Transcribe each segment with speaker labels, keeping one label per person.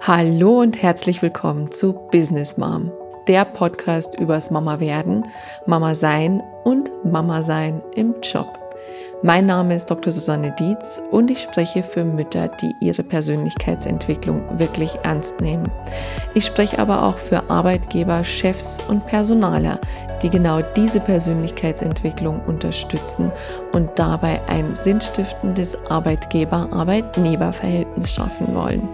Speaker 1: Hallo und herzlich willkommen zu Business Mom, der Podcast übers Mama werden, Mama sein und Mama sein im Job. Mein Name ist Dr. Susanne Dietz und ich spreche für Mütter, die ihre Persönlichkeitsentwicklung wirklich ernst nehmen. Ich spreche aber auch für Arbeitgeber, Chefs und Personaler, die genau diese Persönlichkeitsentwicklung unterstützen und dabei ein sinnstiftendes Arbeitgeber-Arbeitnehmer-Verhältnis schaffen wollen.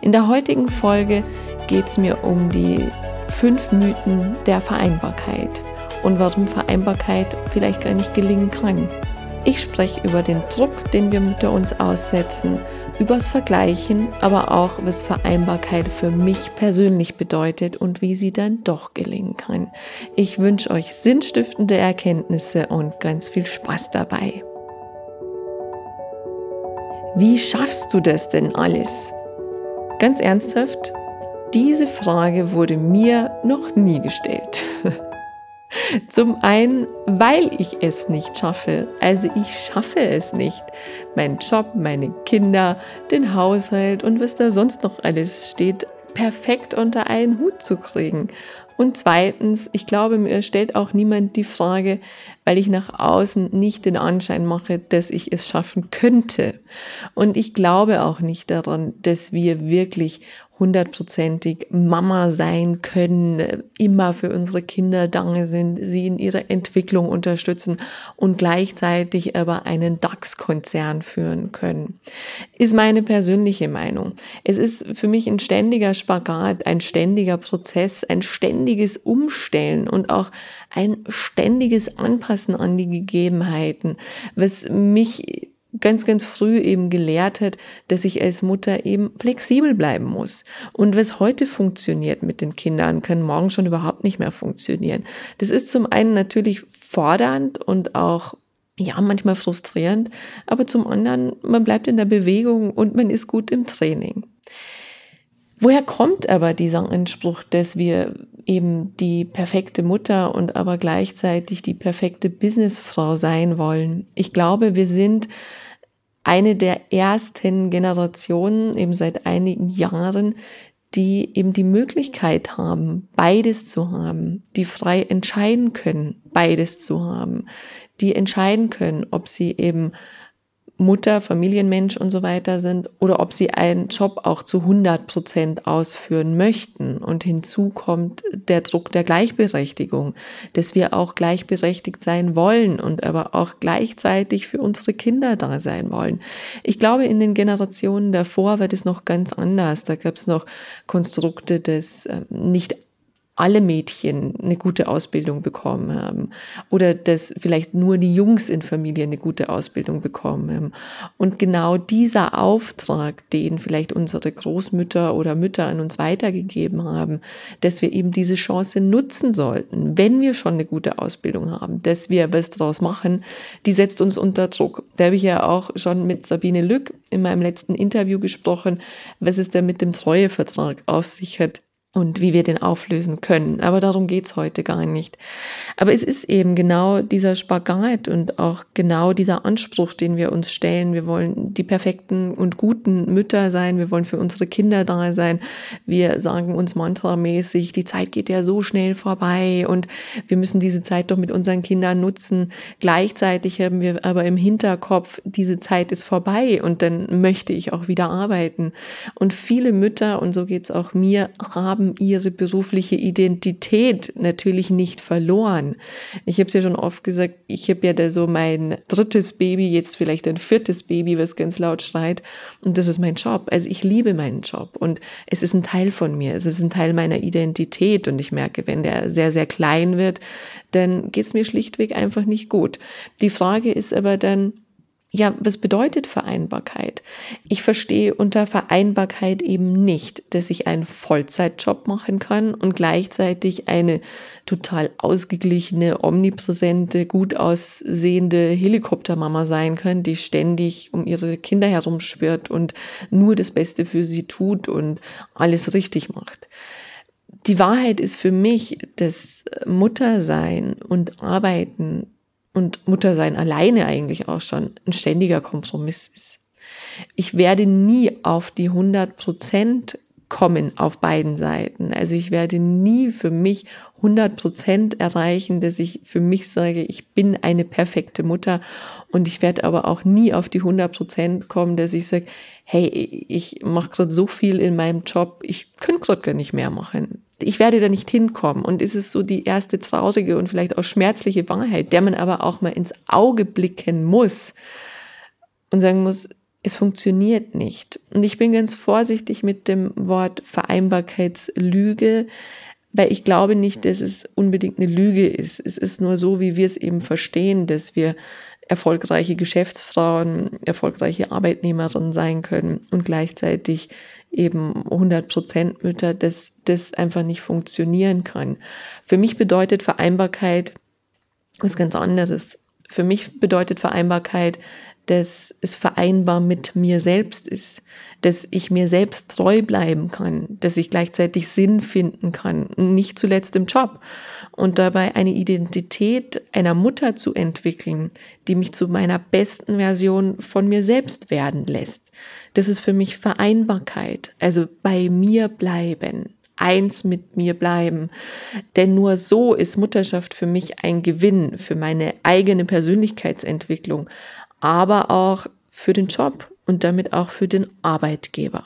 Speaker 1: In der heutigen Folge geht es mir um die fünf Mythen der Vereinbarkeit und warum Vereinbarkeit vielleicht gar nicht gelingen kann. Ich spreche über den Druck, den wir Mütter uns aussetzen, übers Vergleichen, aber auch, was Vereinbarkeit für mich persönlich bedeutet und wie sie dann doch gelingen kann. Ich wünsche euch sinnstiftende Erkenntnisse und ganz viel Spaß dabei. Wie schaffst du das denn alles? Ganz ernsthaft, diese Frage wurde mir noch nie gestellt. Zum einen, weil ich es nicht schaffe. Also ich schaffe es nicht. Mein Job, meine Kinder, den Haushalt und was da sonst noch alles steht, perfekt unter einen Hut zu kriegen. Und zweitens, ich glaube, mir stellt auch niemand die Frage, weil ich nach außen nicht den Anschein mache, dass ich es schaffen könnte. Und ich glaube auch nicht daran, dass wir wirklich hundertprozentig Mama sein können, immer für unsere Kinder da sind, sie in ihrer Entwicklung unterstützen und gleichzeitig aber einen DAX-Konzern führen können. Ist meine persönliche Meinung. Es ist für mich ein ständiger Spagat, ein ständiger Prozess, ein ständiges Umstellen und auch ein ständiges Anpassen an die Gegebenheiten, was mich ganz, ganz früh eben gelehrt hat, dass ich als Mutter eben flexibel bleiben muss. Und was heute funktioniert mit den Kindern, kann morgen schon überhaupt nicht mehr funktionieren. Das ist zum einen natürlich fordernd und auch ja, manchmal frustrierend, aber zum anderen, man bleibt in der Bewegung und man ist gut im Training. Woher kommt aber dieser Anspruch, dass wir eben die perfekte Mutter und aber gleichzeitig die perfekte Businessfrau sein wollen? Ich glaube, wir sind eine der ersten Generationen, eben seit einigen Jahren, die eben die Möglichkeit haben, beides zu haben, die frei entscheiden können, beides zu haben, die entscheiden können, ob sie eben Mutter, Familienmensch und so weiter sind oder ob sie einen Job auch zu 100 Prozent ausführen möchten. Und hinzu kommt der Druck der Gleichberechtigung, dass wir auch gleichberechtigt sein wollen und aber auch gleichzeitig für unsere Kinder da sein wollen. Ich glaube, in den Generationen davor war das noch ganz anders. Da gab es noch Konstrukte des äh, nicht alle Mädchen eine gute Ausbildung bekommen haben oder dass vielleicht nur die Jungs in Familien eine gute Ausbildung bekommen haben. Und genau dieser Auftrag, den vielleicht unsere Großmütter oder Mütter an uns weitergegeben haben, dass wir eben diese Chance nutzen sollten, wenn wir schon eine gute Ausbildung haben, dass wir was draus machen, die setzt uns unter Druck. Da habe ich ja auch schon mit Sabine Lück in meinem letzten Interview gesprochen, was es da mit dem Treuevertrag auf sich hat und wie wir den auflösen können. Aber darum geht's heute gar nicht. Aber es ist eben genau dieser Spagat und auch genau dieser Anspruch, den wir uns stellen. Wir wollen die perfekten und guten Mütter sein. Wir wollen für unsere Kinder da sein. Wir sagen uns mantramäßig, die Zeit geht ja so schnell vorbei und wir müssen diese Zeit doch mit unseren Kindern nutzen. Gleichzeitig haben wir aber im Hinterkopf, diese Zeit ist vorbei und dann möchte ich auch wieder arbeiten. Und viele Mütter, und so geht's auch mir, haben haben ihre berufliche Identität natürlich nicht verloren. Ich habe es ja schon oft gesagt, ich habe ja da so mein drittes Baby, jetzt vielleicht ein viertes Baby, was ganz laut schreit. Und das ist mein Job. Also ich liebe meinen Job und es ist ein Teil von mir. Es ist ein Teil meiner Identität. Und ich merke, wenn der sehr, sehr klein wird, dann geht es mir schlichtweg einfach nicht gut. Die Frage ist aber dann, ja, was bedeutet Vereinbarkeit? Ich verstehe unter Vereinbarkeit eben nicht, dass ich einen Vollzeitjob machen kann und gleichzeitig eine total ausgeglichene, omnipräsente, gut aussehende Helikoptermama sein kann, die ständig um ihre Kinder herumschwirrt und nur das Beste für sie tut und alles richtig macht. Die Wahrheit ist für mich, dass Muttersein und Arbeiten und Muttersein alleine eigentlich auch schon ein ständiger Kompromiss ist. Ich werde nie auf die 100 Prozent kommen auf beiden Seiten. Also ich werde nie für mich 100 Prozent erreichen, dass ich für mich sage, ich bin eine perfekte Mutter und ich werde aber auch nie auf die 100 Prozent kommen, dass ich sage, hey, ich mache gerade so viel in meinem Job, ich könnte gerade gar nicht mehr machen. Ich werde da nicht hinkommen und es ist so die erste traurige und vielleicht auch schmerzliche Wahrheit, der man aber auch mal ins Auge blicken muss und sagen muss, es funktioniert nicht. Und ich bin ganz vorsichtig mit dem Wort Vereinbarkeitslüge, weil ich glaube nicht, dass es unbedingt eine Lüge ist. Es ist nur so, wie wir es eben verstehen, dass wir erfolgreiche Geschäftsfrauen, erfolgreiche Arbeitnehmerinnen sein können und gleichzeitig eben 100 Prozent Mütter, dass das einfach nicht funktionieren kann. Für mich bedeutet Vereinbarkeit was ganz anderes. Für mich bedeutet Vereinbarkeit, dass es vereinbar mit mir selbst ist, dass ich mir selbst treu bleiben kann, dass ich gleichzeitig Sinn finden kann, nicht zuletzt im Job und dabei eine Identität einer Mutter zu entwickeln, die mich zu meiner besten Version von mir selbst werden lässt. Das ist für mich Vereinbarkeit, also bei mir bleiben, eins mit mir bleiben. Denn nur so ist Mutterschaft für mich ein Gewinn für meine eigene Persönlichkeitsentwicklung, aber auch für den Job und damit auch für den Arbeitgeber.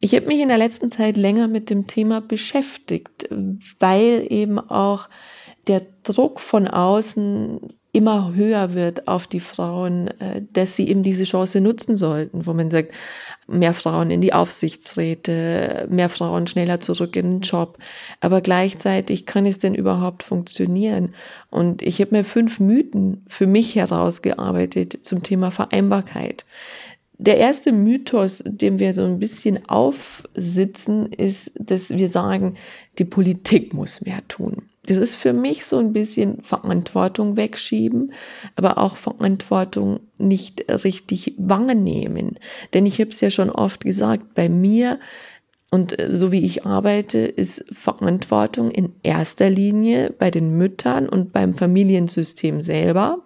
Speaker 1: Ich habe mich in der letzten Zeit länger mit dem Thema beschäftigt, weil eben auch der Druck von außen immer höher wird auf die Frauen, äh, dass sie eben diese Chance nutzen sollten, wo man sagt, mehr Frauen in die Aufsichtsräte, mehr Frauen schneller zurück in den Job. Aber gleichzeitig kann es denn überhaupt funktionieren? Und ich habe mir fünf Mythen für mich herausgearbeitet zum Thema Vereinbarkeit. Der erste Mythos, dem wir so ein bisschen aufsitzen, ist, dass wir sagen, die Politik muss mehr tun. Das ist für mich so ein bisschen Verantwortung wegschieben, aber auch Verantwortung nicht richtig wahrnehmen. Denn ich habe es ja schon oft gesagt, bei mir und äh, so wie ich arbeite, ist Verantwortung in erster Linie bei den Müttern und beim Familiensystem selber.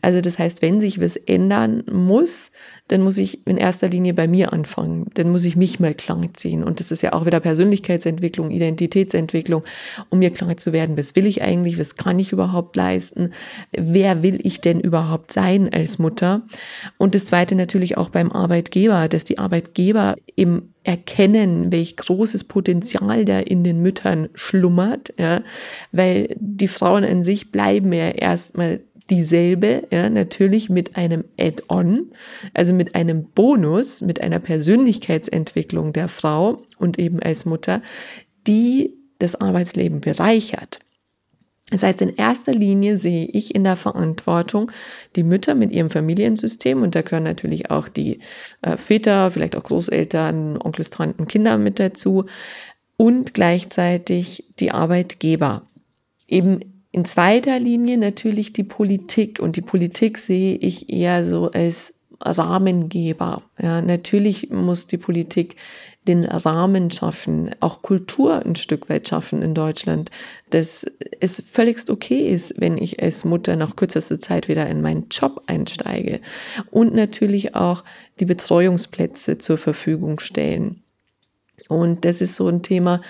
Speaker 1: Also das heißt, wenn sich was ändern muss, dann muss ich in erster Linie bei mir anfangen. Dann muss ich mich mal klar ziehen. Und das ist ja auch wieder Persönlichkeitsentwicklung, Identitätsentwicklung, um mir klar zu werden, was will ich eigentlich, was kann ich überhaupt leisten, wer will ich denn überhaupt sein als Mutter. Und das Zweite natürlich auch beim Arbeitgeber, dass die Arbeitgeber im erkennen, welch großes Potenzial da in den Müttern schlummert, ja, weil die Frauen an sich bleiben ja erstmal dieselbe, ja, natürlich mit einem Add-on, also mit einem Bonus, mit einer Persönlichkeitsentwicklung der Frau und eben als Mutter, die das Arbeitsleben bereichert. Das heißt, in erster Linie sehe ich in der Verantwortung die Mütter mit ihrem Familiensystem. Und da gehören natürlich auch die äh, Väter, vielleicht auch Großeltern, Onkels, Tanten, Kinder mit dazu. Und gleichzeitig die Arbeitgeber. Eben in zweiter Linie natürlich die Politik. Und die Politik sehe ich eher so als Rahmengeber. Ja, natürlich muss die Politik den Rahmen schaffen, auch Kultur ein Stück weit schaffen in Deutschland, dass es völligst okay ist, wenn ich als Mutter nach kürzester Zeit wieder in meinen Job einsteige und natürlich auch die Betreuungsplätze zur Verfügung stellen. Und das ist so ein Thema,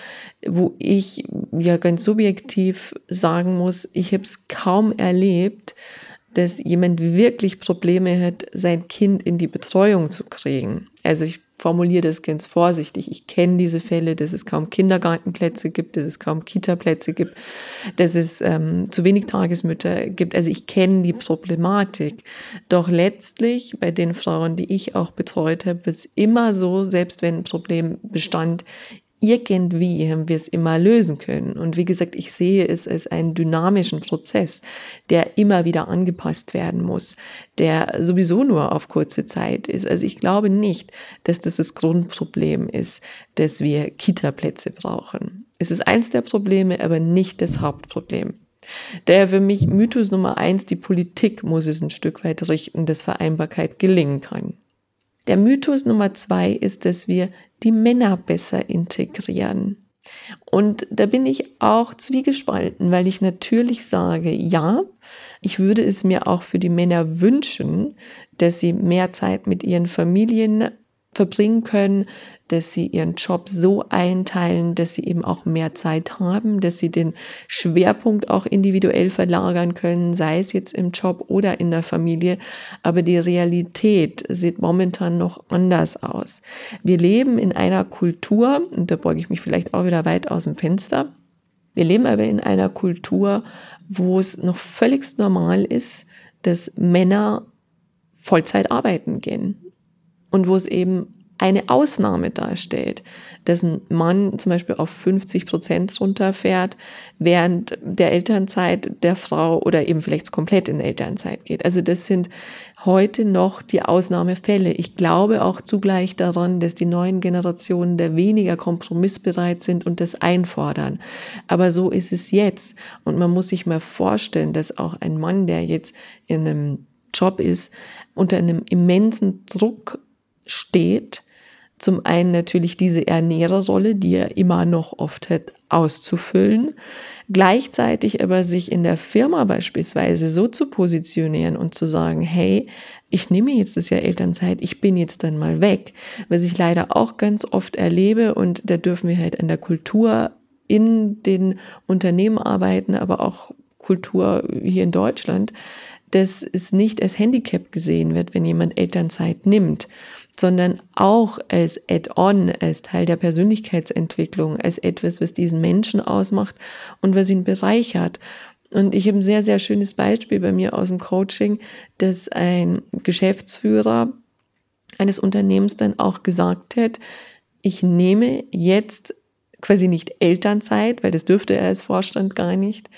Speaker 1: wo ich ja ganz subjektiv sagen muss, ich habe es kaum erlebt, dass jemand wirklich Probleme hat, sein Kind in die Betreuung zu kriegen. Also ich formuliere das ganz vorsichtig. Ich kenne diese Fälle, dass es kaum Kindergartenplätze gibt, dass es kaum Kitaplätze gibt, dass es ähm, zu wenig Tagesmütter gibt. Also ich kenne die Problematik. Doch letztlich bei den Frauen, die ich auch betreut habe, es immer so, selbst wenn ein Problem bestand, irgendwie haben wir es immer lösen können. Und wie gesagt, ich sehe es als einen dynamischen Prozess, der immer wieder angepasst werden muss, der sowieso nur auf kurze Zeit ist. Also ich glaube nicht, dass das das Grundproblem ist, dass wir Kita-Plätze brauchen. Es ist eins der Probleme, aber nicht das Hauptproblem. Daher für mich Mythos Nummer eins, die Politik muss es ein Stück weit richten, dass Vereinbarkeit gelingen kann. Der Mythos Nummer zwei ist, dass wir die Männer besser integrieren. Und da bin ich auch zwiegespalten, weil ich natürlich sage, ja, ich würde es mir auch für die Männer wünschen, dass sie mehr Zeit mit ihren Familien verbringen können, dass sie ihren Job so einteilen, dass sie eben auch mehr Zeit haben, dass sie den Schwerpunkt auch individuell verlagern können, sei es jetzt im Job oder in der Familie. Aber die Realität sieht momentan noch anders aus. Wir leben in einer Kultur, und da beuge ich mich vielleicht auch wieder weit aus dem Fenster, wir leben aber in einer Kultur, wo es noch völlig normal ist, dass Männer Vollzeit arbeiten gehen und wo es eben eine Ausnahme darstellt, dass ein Mann zum Beispiel auf 50 Prozent runterfährt, während der Elternzeit der Frau oder eben vielleicht komplett in Elternzeit geht. Also das sind heute noch die Ausnahmefälle. Ich glaube auch zugleich daran, dass die neuen Generationen da weniger kompromissbereit sind und das einfordern. Aber so ist es jetzt. Und man muss sich mal vorstellen, dass auch ein Mann, der jetzt in einem Job ist, unter einem immensen Druck steht, zum einen natürlich diese Ernährerrolle, die er immer noch oft hat auszufüllen, gleichzeitig aber sich in der Firma beispielsweise so zu positionieren und zu sagen, hey, ich nehme jetzt das Jahr Elternzeit, ich bin jetzt dann mal weg, was ich leider auch ganz oft erlebe und da dürfen wir halt an der Kultur in den Unternehmen arbeiten, aber auch Kultur hier in Deutschland, dass es nicht als Handicap gesehen wird, wenn jemand Elternzeit nimmt sondern auch als Add-on, als Teil der Persönlichkeitsentwicklung, als etwas, was diesen Menschen ausmacht und was ihn bereichert. Und ich habe ein sehr, sehr schönes Beispiel bei mir aus dem Coaching, dass ein Geschäftsführer eines Unternehmens dann auch gesagt hat, ich nehme jetzt quasi nicht Elternzeit, weil das dürfte er als Vorstand gar nicht,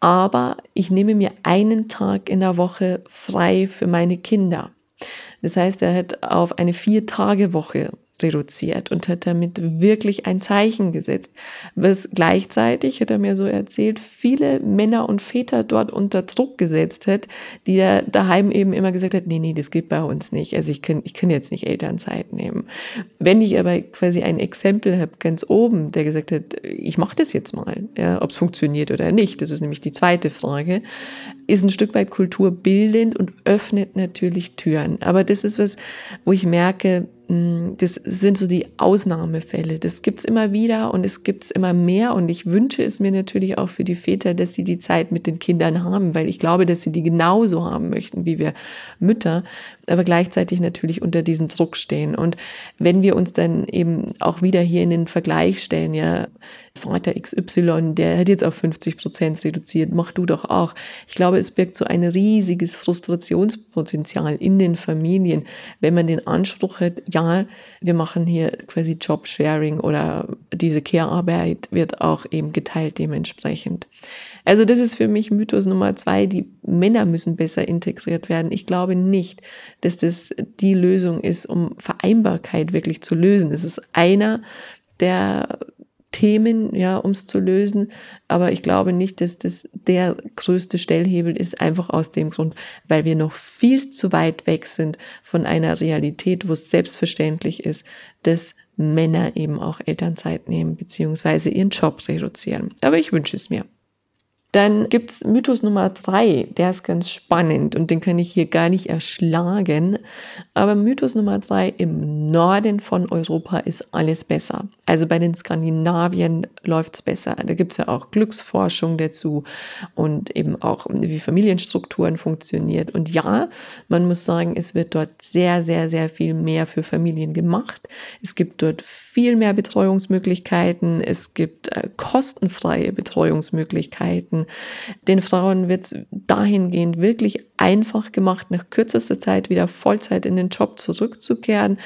Speaker 1: aber ich nehme mir einen Tag in der Woche frei für meine Kinder. Das heißt, er hat auf eine Vier-Tage-Woche reduziert und hat damit wirklich ein Zeichen gesetzt, was gleichzeitig, hat er mir so erzählt, viele Männer und Väter dort unter Druck gesetzt hat, die er daheim eben immer gesagt hat, nee, nee, das geht bei uns nicht. Also ich kann, ich kann jetzt nicht Elternzeit nehmen. Wenn ich aber quasi ein Exempel habe ganz oben, der gesagt hat, ich mache das jetzt mal, ja, ob es funktioniert oder nicht, das ist nämlich die zweite Frage, ist ein Stück weit kulturbildend und öffnet natürlich Türen. Aber das ist was, wo ich merke, das sind so die Ausnahmefälle. Das gibt's immer wieder und es gibt's immer mehr. Und ich wünsche es mir natürlich auch für die Väter, dass sie die Zeit mit den Kindern haben, weil ich glaube, dass sie die genauso haben möchten wie wir Mütter, aber gleichzeitig natürlich unter diesem Druck stehen. Und wenn wir uns dann eben auch wieder hier in den Vergleich stellen, ja, Vater XY, der hat jetzt auf 50 Prozent reduziert, mach du doch auch. Ich glaube, es birgt so ein riesiges Frustrationspotenzial in den Familien, wenn man den Anspruch hat, ja, wir machen hier quasi Jobsharing oder diese Care-Arbeit wird auch eben geteilt dementsprechend. Also das ist für mich Mythos Nummer zwei, die Männer müssen besser integriert werden. Ich glaube nicht, dass das die Lösung ist, um Vereinbarkeit wirklich zu lösen. Es ist einer der Themen, ja, um es zu lösen. Aber ich glaube nicht, dass das der größte Stellhebel ist, einfach aus dem Grund, weil wir noch viel zu weit weg sind von einer Realität, wo es selbstverständlich ist, dass Männer eben auch Elternzeit nehmen, beziehungsweise ihren Job reduzieren. Aber ich wünsche es mir. Dann gibt's Mythos Nummer drei, der ist ganz spannend und den kann ich hier gar nicht erschlagen. Aber Mythos Nummer drei, im Norden von Europa ist alles besser. Also bei den Skandinavien läuft's besser. Da gibt's ja auch Glücksforschung dazu und eben auch, wie Familienstrukturen funktioniert. Und ja, man muss sagen, es wird dort sehr, sehr, sehr viel mehr für Familien gemacht. Es gibt dort viel mehr Betreuungsmöglichkeiten. Es gibt äh, kostenfreie Betreuungsmöglichkeiten. Den Frauen wird es dahingehend wirklich einfach gemacht, nach kürzester Zeit wieder Vollzeit in den Job zurückzukehren.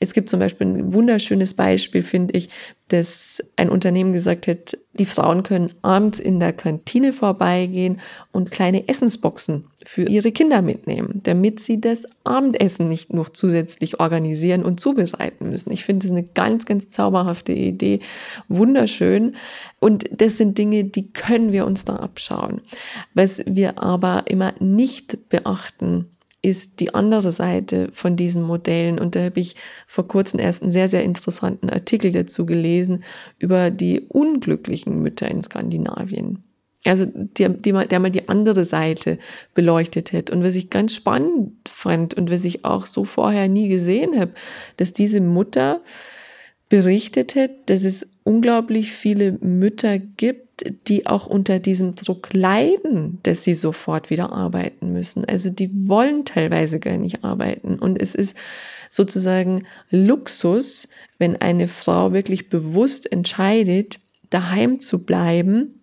Speaker 1: Es gibt zum Beispiel ein wunderschönes Beispiel, finde ich, dass ein Unternehmen gesagt hat, die Frauen können abends in der Kantine vorbeigehen und kleine Essensboxen für ihre Kinder mitnehmen, damit sie das Abendessen nicht noch zusätzlich organisieren und zubereiten müssen. Ich finde es eine ganz, ganz zauberhafte Idee, wunderschön. Und das sind Dinge, die können wir uns da abschauen. Was wir aber immer nicht beachten, ist die andere Seite von diesen Modellen. Und da habe ich vor kurzem erst einen sehr, sehr interessanten Artikel dazu gelesen über die unglücklichen Mütter in Skandinavien. Also der, der mal die andere Seite beleuchtet hat. Und was ich ganz spannend fand und was ich auch so vorher nie gesehen habe, dass diese Mutter berichtet hat, dass es unglaublich viele Mütter gibt, die auch unter diesem Druck leiden, dass sie sofort wieder arbeiten müssen. Also die wollen teilweise gar nicht arbeiten. Und es ist sozusagen Luxus, wenn eine Frau wirklich bewusst entscheidet, daheim zu bleiben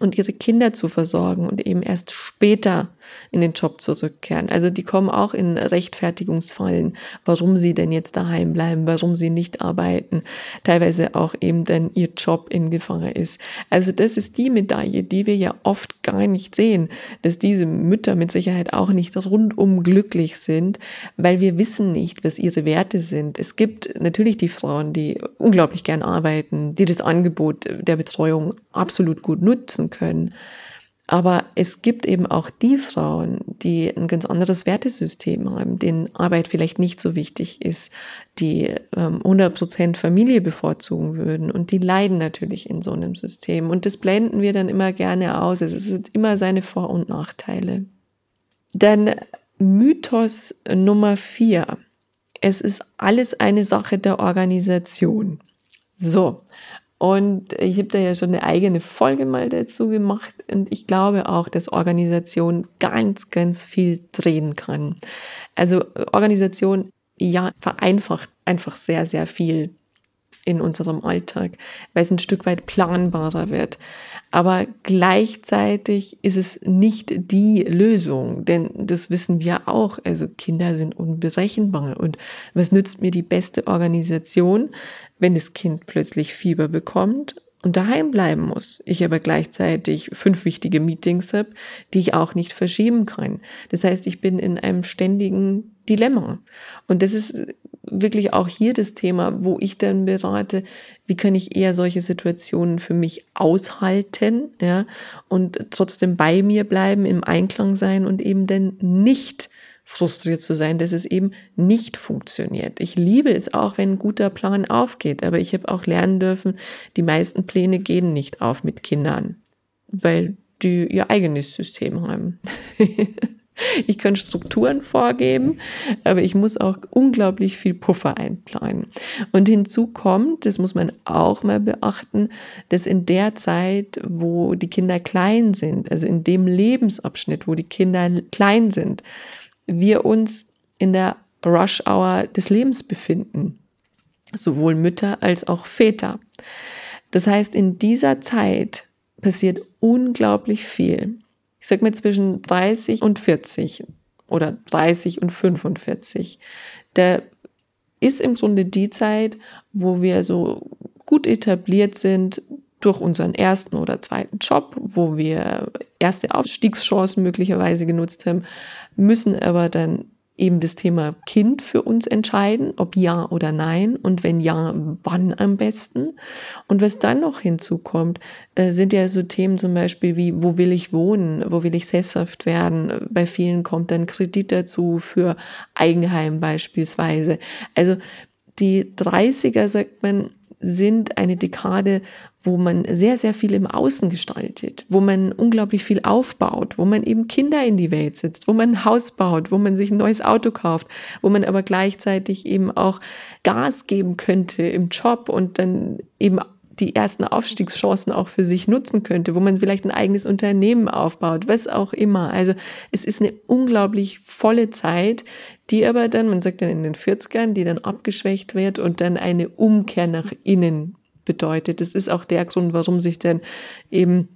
Speaker 1: und ihre Kinder zu versorgen und eben erst später in den Job zurückkehren. Also die kommen auch in Rechtfertigungsfallen, warum sie denn jetzt daheim bleiben, warum sie nicht arbeiten, teilweise auch eben dann ihr Job in Gefahr ist. Also das ist die Medaille, die wir ja oft gar nicht sehen, dass diese Mütter mit Sicherheit auch nicht rundum glücklich sind, weil wir wissen nicht, was ihre Werte sind. Es gibt natürlich die Frauen, die unglaublich gern arbeiten, die das Angebot der Betreuung absolut gut nutzen können. Aber es gibt eben auch die Frauen, die ein ganz anderes Wertesystem haben, denen Arbeit vielleicht nicht so wichtig ist, die ähm, 100% Familie bevorzugen würden und die leiden natürlich in so einem System. Und das blenden wir dann immer gerne aus. Es ist immer seine Vor- und Nachteile. Dann Mythos Nummer vier. Es ist alles eine Sache der Organisation. So, und ich habe da ja schon eine eigene Folge mal dazu gemacht. Und ich glaube auch, dass Organisation ganz, ganz viel drehen kann. Also Organisation, ja, vereinfacht einfach sehr, sehr viel in unserem Alltag, weil es ein Stück weit planbarer wird. Aber gleichzeitig ist es nicht die Lösung, denn das wissen wir auch. Also Kinder sind unberechenbar. Und was nützt mir die beste Organisation, wenn das Kind plötzlich Fieber bekommt und daheim bleiben muss. Ich aber gleichzeitig fünf wichtige Meetings habe, die ich auch nicht verschieben kann. Das heißt, ich bin in einem ständigen Dilemma. Und das ist wirklich auch hier das Thema, wo ich dann berate, wie kann ich eher solche Situationen für mich aushalten, ja, und trotzdem bei mir bleiben, im Einklang sein und eben dann nicht frustriert zu sein, dass es eben nicht funktioniert. Ich liebe es auch, wenn ein guter Plan aufgeht, aber ich habe auch lernen dürfen, die meisten Pläne gehen nicht auf mit Kindern, weil die ihr eigenes System haben. Ich kann Strukturen vorgeben, aber ich muss auch unglaublich viel Puffer einplanen. Und hinzu kommt, das muss man auch mal beachten, dass in der Zeit, wo die Kinder klein sind, also in dem Lebensabschnitt, wo die Kinder klein sind, wir uns in der Rush Hour des Lebens befinden. Sowohl Mütter als auch Väter. Das heißt, in dieser Zeit passiert unglaublich viel. Ich sag mal zwischen 30 und 40 oder 30 und 45. Da ist im Grunde die Zeit, wo wir so gut etabliert sind durch unseren ersten oder zweiten Job, wo wir erste Aufstiegschancen möglicherweise genutzt haben, müssen aber dann eben das Thema Kind für uns entscheiden, ob ja oder nein und wenn ja, wann am besten. Und was dann noch hinzukommt, äh, sind ja so Themen zum Beispiel wie, wo will ich wohnen, wo will ich sesshaft werden. Bei vielen kommt dann Kredit dazu für Eigenheim beispielsweise. Also die 30er, sagt man, sind eine Dekade, wo man sehr, sehr viel im Außen gestaltet, wo man unglaublich viel aufbaut, wo man eben Kinder in die Welt setzt, wo man ein Haus baut, wo man sich ein neues Auto kauft, wo man aber gleichzeitig eben auch Gas geben könnte im Job und dann eben die ersten Aufstiegschancen auch für sich nutzen könnte, wo man vielleicht ein eigenes Unternehmen aufbaut, was auch immer. Also es ist eine unglaublich volle Zeit, die aber dann, man sagt dann in den 40ern, die dann abgeschwächt wird und dann eine Umkehr nach innen bedeutet. Das ist auch der Grund, warum sich dann eben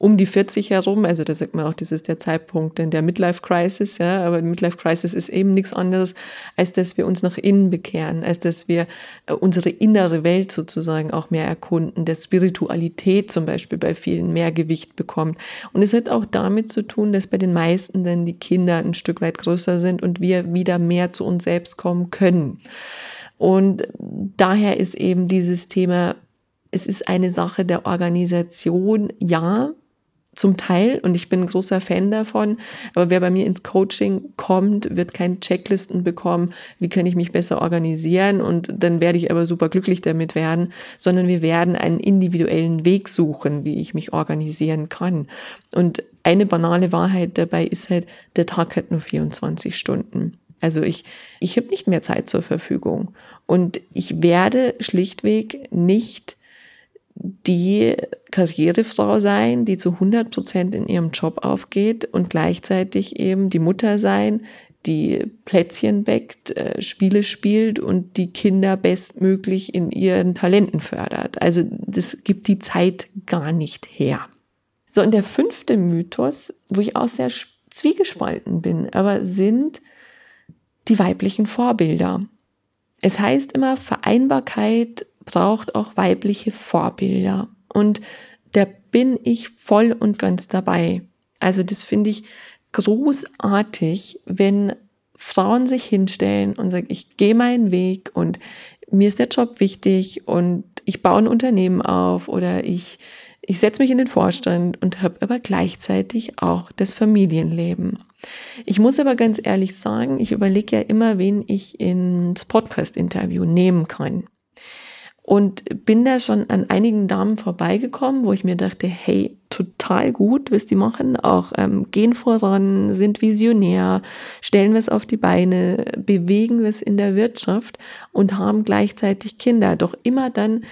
Speaker 1: um die 40 herum, also da sagt man auch, das ist der Zeitpunkt in der Midlife Crisis, ja, aber Midlife Crisis ist eben nichts anderes, als dass wir uns nach innen bekehren, als dass wir äh, unsere innere Welt sozusagen auch mehr erkunden, der Spiritualität zum Beispiel bei vielen mehr Gewicht bekommt. Und es hat auch damit zu tun, dass bei den meisten dann die Kinder ein Stück weit größer sind und wir wieder mehr zu uns selbst kommen können. Und daher ist eben dieses Thema, es ist eine Sache der Organisation, ja, zum Teil und ich bin ein großer Fan davon. Aber wer bei mir ins Coaching kommt, wird keine Checklisten bekommen, wie kann ich mich besser organisieren und dann werde ich aber super glücklich damit werden, sondern wir werden einen individuellen Weg suchen, wie ich mich organisieren kann. Und eine banale Wahrheit dabei ist halt, der Tag hat nur 24 Stunden. Also ich, ich habe nicht mehr Zeit zur Verfügung und ich werde schlichtweg nicht die Karrierefrau sein, die zu 100 Prozent in ihrem Job aufgeht und gleichzeitig eben die Mutter sein, die Plätzchen bäckt, äh, Spiele spielt und die Kinder bestmöglich in ihren Talenten fördert. Also das gibt die Zeit gar nicht her. So, und der fünfte Mythos, wo ich auch sehr zwiegespalten bin, aber sind die weiblichen Vorbilder. Es heißt immer, Vereinbarkeit braucht auch weibliche Vorbilder. Und da bin ich voll und ganz dabei. Also das finde ich großartig, wenn Frauen sich hinstellen und sagen, ich gehe meinen Weg und mir ist der Job wichtig und ich baue ein Unternehmen auf oder ich, ich setze mich in den Vorstand und habe aber gleichzeitig auch das Familienleben. Ich muss aber ganz ehrlich sagen, ich überlege ja immer, wen ich ins Podcast-Interview nehmen kann. Und bin da schon an einigen Damen vorbeigekommen, wo ich mir dachte, hey, total gut, was die machen. Auch ähm, gehen voran, sind visionär, stellen was auf die Beine, bewegen was in der Wirtschaft und haben gleichzeitig Kinder. Doch immer dann,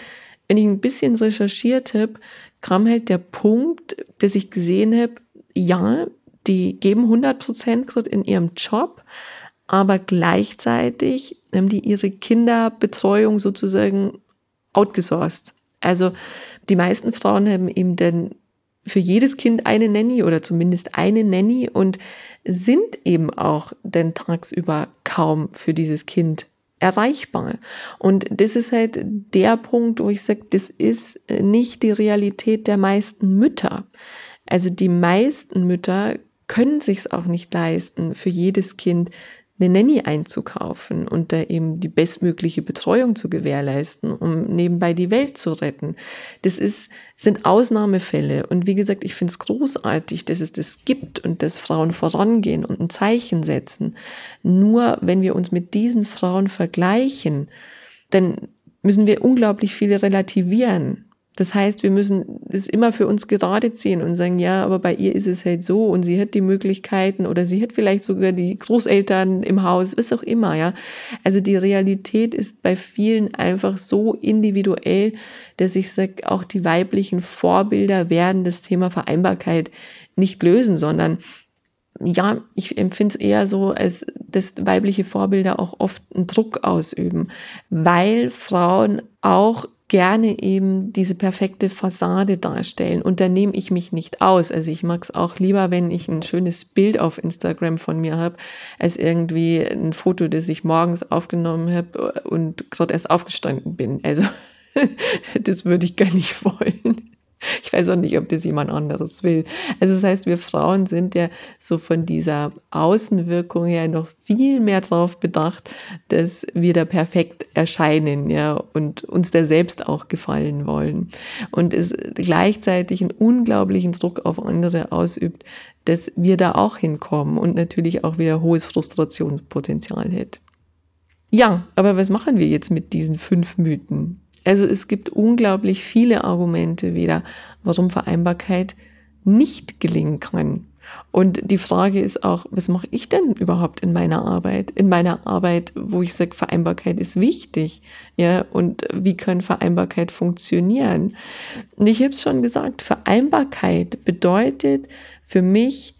Speaker 1: wenn ich ein bisschen recherchiert habe, kam halt der Punkt, dass ich gesehen habe, ja, die geben 100 Prozent in ihrem Job, aber gleichzeitig haben die ihre Kinderbetreuung sozusagen outgesourced. Also die meisten Frauen haben eben dann für jedes Kind eine Nanny oder zumindest eine Nanny und sind eben auch dann tagsüber kaum für dieses Kind erreichbar. Und das ist halt der Punkt, wo ich sage, das ist nicht die Realität der meisten Mütter. Also die meisten Mütter können sich es auch nicht leisten, für jedes Kind eine Nanny einzukaufen und da eben die bestmögliche Betreuung zu gewährleisten, um nebenbei die Welt zu retten. Das ist, sind Ausnahmefälle. Und wie gesagt, ich finde es großartig, dass es das gibt und dass Frauen vorangehen und ein Zeichen setzen. Nur wenn wir uns mit diesen Frauen vergleichen, dann müssen wir unglaublich viele relativieren. Das heißt, wir müssen es immer für uns gerade ziehen und sagen, ja, aber bei ihr ist es halt so und sie hat die Möglichkeiten oder sie hat vielleicht sogar die Großeltern im Haus, was auch immer, ja. Also die Realität ist bei vielen einfach so individuell, dass ich sage, auch die weiblichen Vorbilder werden das Thema Vereinbarkeit nicht lösen, sondern ja, ich empfinde es eher so, als dass weibliche Vorbilder auch oft einen Druck ausüben, weil Frauen auch gerne eben diese perfekte Fassade darstellen. Und da nehme ich mich nicht aus. Also ich mag es auch lieber, wenn ich ein schönes Bild auf Instagram von mir habe, als irgendwie ein Foto, das ich morgens aufgenommen habe und gerade erst aufgestanden bin. Also das würde ich gar nicht wollen. Ich weiß auch nicht, ob das jemand anderes will. Also das heißt, wir Frauen sind ja so von dieser Außenwirkung her noch viel mehr darauf bedacht, dass wir da perfekt erscheinen, ja, und uns da selbst auch gefallen wollen. Und es gleichzeitig einen unglaublichen Druck auf andere ausübt, dass wir da auch hinkommen und natürlich auch wieder hohes Frustrationspotenzial hätte. Ja, aber was machen wir jetzt mit diesen fünf Mythen? Also es gibt unglaublich viele Argumente wieder, warum Vereinbarkeit nicht gelingen kann. Und die Frage ist auch, was mache ich denn überhaupt in meiner Arbeit? In meiner Arbeit, wo ich sage, Vereinbarkeit ist wichtig, ja, und wie kann Vereinbarkeit funktionieren? Und ich habe es schon gesagt, Vereinbarkeit bedeutet für mich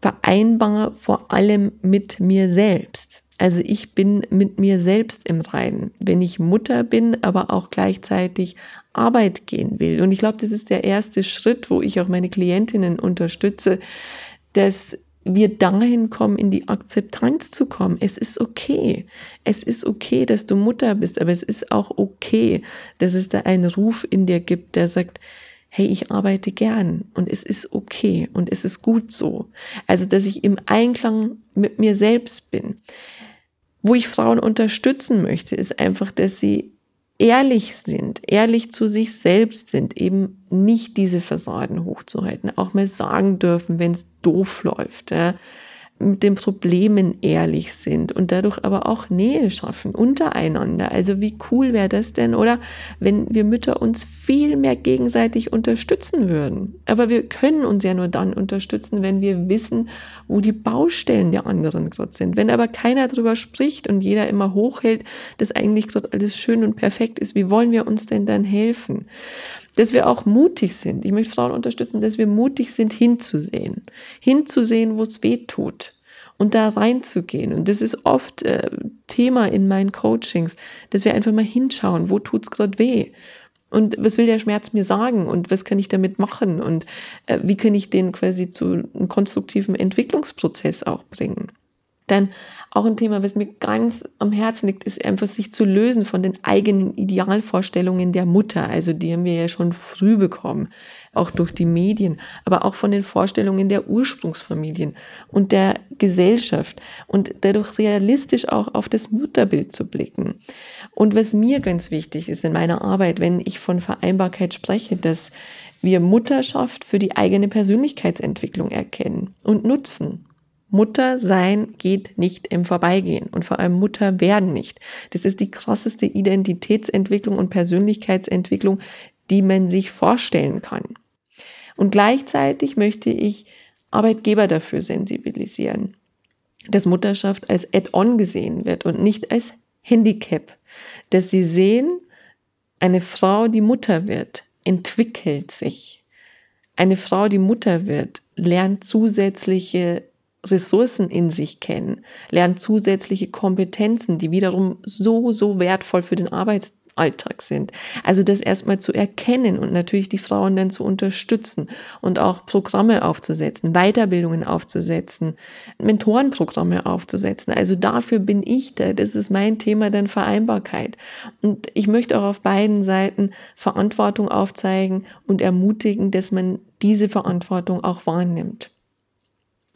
Speaker 1: vereinbar vor allem mit mir selbst. Also ich bin mit mir selbst im Reinen, wenn ich Mutter bin, aber auch gleichzeitig Arbeit gehen will. Und ich glaube, das ist der erste Schritt, wo ich auch meine Klientinnen unterstütze, dass wir dahin kommen, in die Akzeptanz zu kommen. Es ist okay. Es ist okay, dass du Mutter bist, aber es ist auch okay, dass es da einen Ruf in dir gibt, der sagt, hey, ich arbeite gern und es ist okay und es ist gut so. Also, dass ich im Einklang mit mir selbst bin. Wo ich Frauen unterstützen möchte, ist einfach, dass sie ehrlich sind, ehrlich zu sich selbst sind, eben nicht diese Fassaden hochzuhalten, auch mal sagen dürfen, wenn es doof läuft. Ja mit den Problemen ehrlich sind und dadurch aber auch Nähe schaffen untereinander. Also wie cool wäre das denn, oder wenn wir Mütter uns viel mehr gegenseitig unterstützen würden. Aber wir können uns ja nur dann unterstützen, wenn wir wissen, wo die Baustellen der anderen gerade sind. Wenn aber keiner darüber spricht und jeder immer hochhält, dass eigentlich gerade alles schön und perfekt ist, wie wollen wir uns denn dann helfen? Dass wir auch mutig sind. Ich möchte Frauen unterstützen, dass wir mutig sind, hinzusehen. Hinzusehen, wo es weh tut und da reinzugehen. Und das ist oft äh, Thema in meinen Coachings, dass wir einfach mal hinschauen, wo tut's gerade weh? Und was will der Schmerz mir sagen? Und was kann ich damit machen? Und äh, wie kann ich den quasi zu einem konstruktiven Entwicklungsprozess auch bringen? Dann auch ein Thema, was mir ganz am Herzen liegt, ist einfach sich zu lösen von den eigenen Idealvorstellungen der Mutter. Also die haben wir ja schon früh bekommen, auch durch die Medien, aber auch von den Vorstellungen der Ursprungsfamilien und der Gesellschaft und dadurch realistisch auch auf das Mutterbild zu blicken. Und was mir ganz wichtig ist in meiner Arbeit, wenn ich von Vereinbarkeit spreche, dass wir Mutterschaft für die eigene Persönlichkeitsentwicklung erkennen und nutzen. Mutter sein geht nicht im Vorbeigehen und vor allem Mutter werden nicht. Das ist die krasseste Identitätsentwicklung und Persönlichkeitsentwicklung, die man sich vorstellen kann. Und gleichzeitig möchte ich Arbeitgeber dafür sensibilisieren, dass Mutterschaft als Add-on gesehen wird und nicht als Handicap, dass sie sehen, eine Frau, die Mutter wird, entwickelt sich. Eine Frau, die Mutter wird, lernt zusätzliche Ressourcen in sich kennen, lernt zusätzliche Kompetenzen, die wiederum so, so wertvoll für den Arbeitsalltag sind. Also das erstmal zu erkennen und natürlich die Frauen dann zu unterstützen und auch Programme aufzusetzen, Weiterbildungen aufzusetzen, Mentorenprogramme aufzusetzen. Also dafür bin ich da. Das ist mein Thema dann Vereinbarkeit. Und ich möchte auch auf beiden Seiten Verantwortung aufzeigen und ermutigen, dass man diese Verantwortung auch wahrnimmt.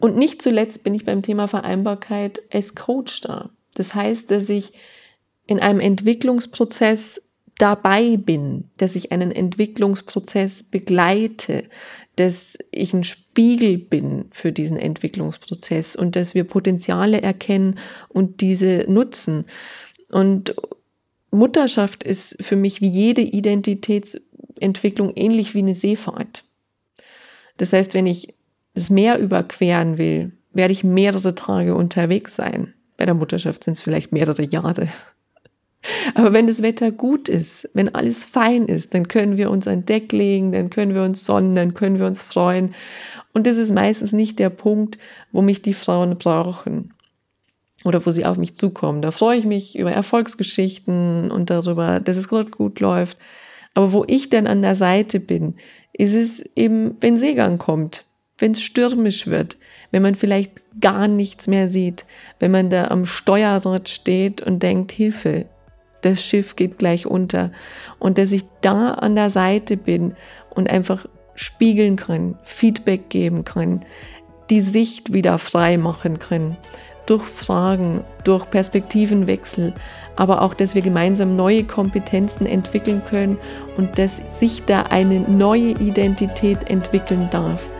Speaker 1: Und nicht zuletzt bin ich beim Thema Vereinbarkeit als Coach da. Das heißt, dass ich in einem Entwicklungsprozess dabei bin, dass ich einen Entwicklungsprozess begleite, dass ich ein Spiegel bin für diesen Entwicklungsprozess und dass wir Potenziale erkennen und diese nutzen. Und Mutterschaft ist für mich wie jede Identitätsentwicklung ähnlich wie eine Seefahrt. Das heißt, wenn ich das Meer überqueren will, werde ich mehrere Tage unterwegs sein. Bei der Mutterschaft sind es vielleicht mehrere Jahre. Aber wenn das Wetter gut ist, wenn alles fein ist, dann können wir uns an Deck legen, dann können wir uns sonnen, dann können wir uns freuen. Und das ist meistens nicht der Punkt, wo mich die Frauen brauchen oder wo sie auf mich zukommen. Da freue ich mich über Erfolgsgeschichten und darüber, dass es gerade gut läuft. Aber wo ich dann an der Seite bin, ist es eben, wenn Seegang kommt, wenn es stürmisch wird, wenn man vielleicht gar nichts mehr sieht, wenn man da am Steuerrad steht und denkt, Hilfe, das Schiff geht gleich unter. Und dass ich da an der Seite bin und einfach spiegeln kann, Feedback geben kann, die Sicht wieder frei machen kann, durch Fragen, durch Perspektivenwechsel, aber auch, dass wir gemeinsam neue Kompetenzen entwickeln können und dass sich da eine neue Identität entwickeln darf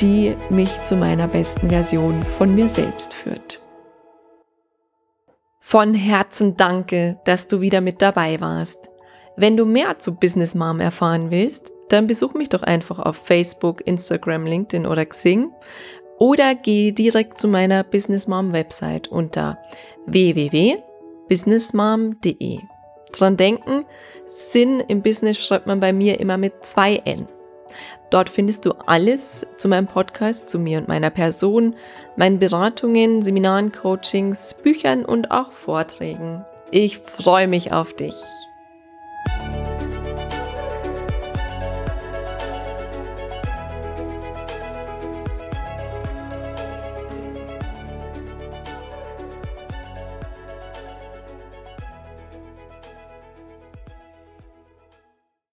Speaker 1: die mich zu meiner besten Version von mir selbst führt. Von Herzen danke, dass du wieder mit dabei warst. Wenn du mehr zu Business Mom erfahren willst, dann besuch mich doch einfach auf Facebook, Instagram, LinkedIn oder Xing oder geh direkt zu meiner Business Mom Website unter www.businessmom.de. Dran denken, Sinn im Business schreibt man bei mir immer mit zwei N. Dort findest du alles zu meinem Podcast, zu mir und meiner Person, meinen Beratungen, Seminaren, Coachings, Büchern und auch Vorträgen. Ich freue mich auf dich.